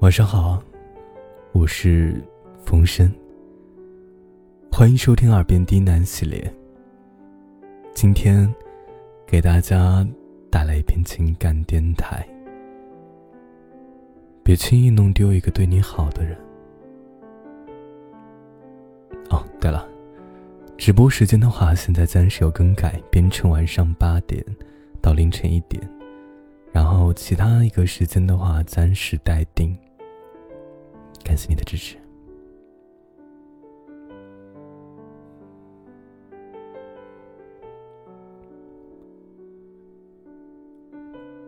晚上好，我是冯深。欢迎收听《耳边低喃》系列。今天给大家带来一篇情感电台。别轻易弄丢一个对你好的人。哦，对了，直播时间的话，现在暂时有更改，变成晚上八点到凌晨一点。然后其他一个时间的话，暂时待定。感谢你的支持。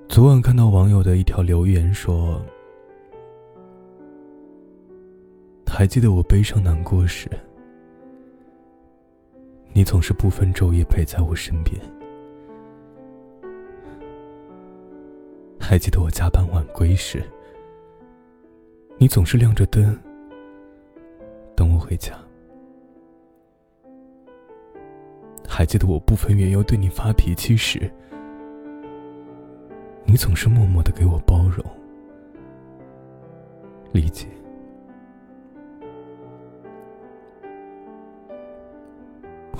昨晚看到网友的一条留言说：“还记得我悲伤难过时，你总是不分昼夜陪在我身边。”还记得我加班晚归时，你总是亮着灯等我回家。还记得我不分缘由对你发脾气时，你总是默默的给我包容、理解。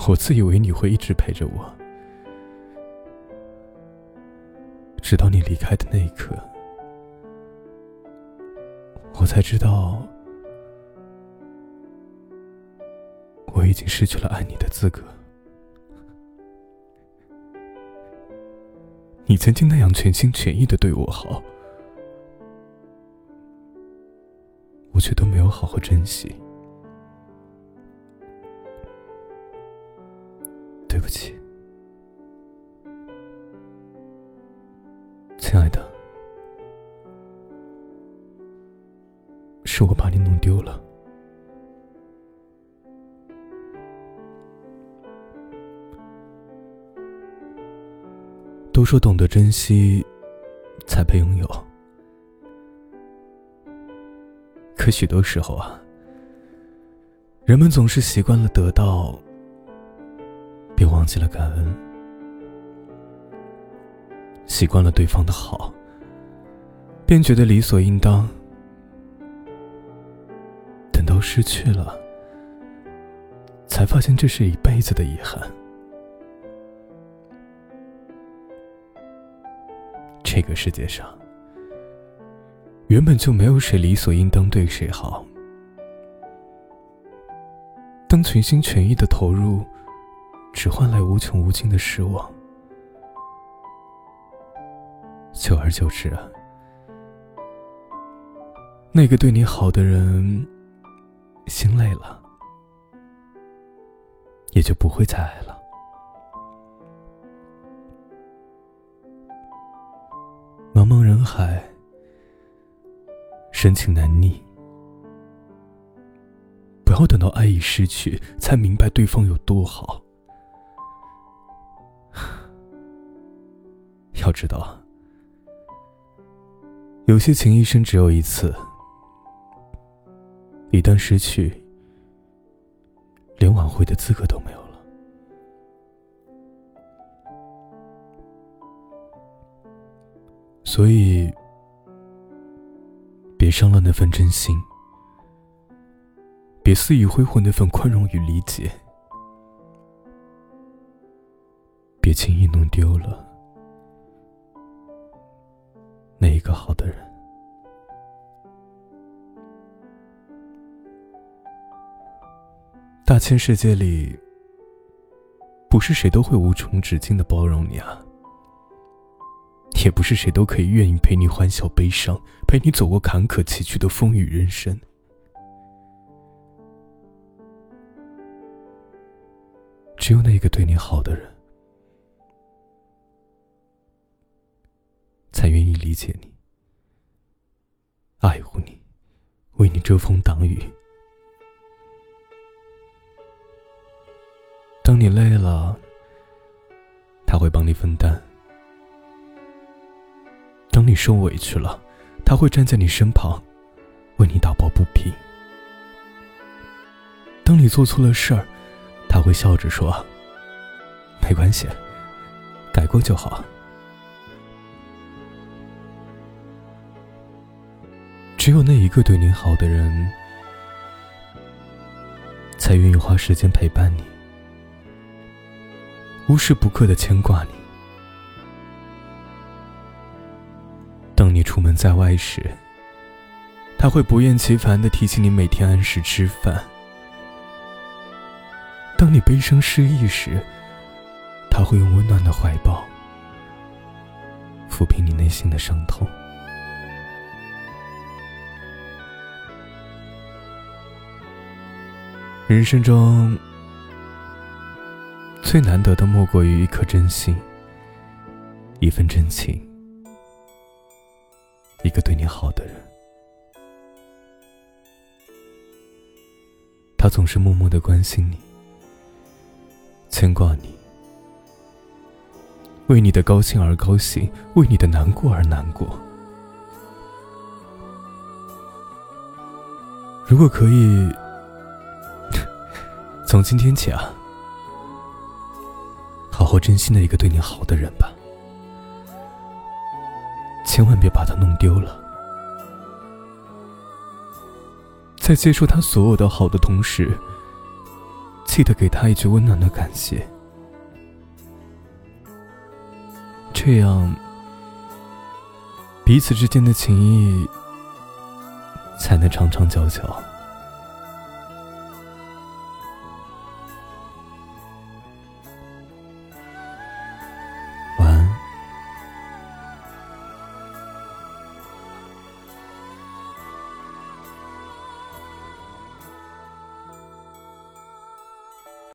我自以为你会一直陪着我。直到你离开的那一刻，我才知道，我已经失去了爱你的资格。你曾经那样全心全意的对我好，我却都没有好好珍惜。对不起。亲爱的，是我把你弄丢了。都说懂得珍惜，才配拥有。可许多时候啊，人们总是习惯了得到，便忘记了感恩。习惯了对方的好，便觉得理所应当。失去了，才发现这是一辈子的遗憾。这个世界上，原本就没有谁理所应当对谁好。当全心全意的投入，只换来无穷无尽的失望。久而久之啊，那个对你好的人心累了，也就不会再爱了。茫茫人海，深情难觅，不要等到爱已失去，才明白对方有多好。要知道。有些情一生只有一次，一旦失去，连挽回的资格都没有了。所以，别伤了那份真心，别肆意挥霍那份宽容与理解，别轻易弄丢了。那一个好的人，大千世界里，不是谁都会无穷止境的包容你啊，也不是谁都可以愿意陪你欢笑悲伤，陪你走过坎坷崎岖的风雨人生。只有那个对你好的人。才愿意理解你、爱护你、为你遮风挡雨。当你累了，他会帮你分担；当你受委屈了，他会站在你身旁，为你打抱不平；当你做错了事儿，他会笑着说：“没关系，改过就好。”只有那一个对你好的人，才愿意花时间陪伴你，无时不刻的牵挂你。当你出门在外时，他会不厌其烦的提醒你每天按时吃饭。当你悲伤失意时，他会用温暖的怀抱抚平你内心的伤痛。人生中最难得的，莫过于一颗真心，一份真情。一个对你好的人，他总是默默的关心你，牵挂你，为你的高兴而高兴，为你的难过而难过。如果可以，从今天起啊，好珍惜那一个对你好的人吧。千万别把他弄丢了。在接受他所有的好的同时，记得给他一句温暖的感谢，这样彼此之间的情谊才能长长久久。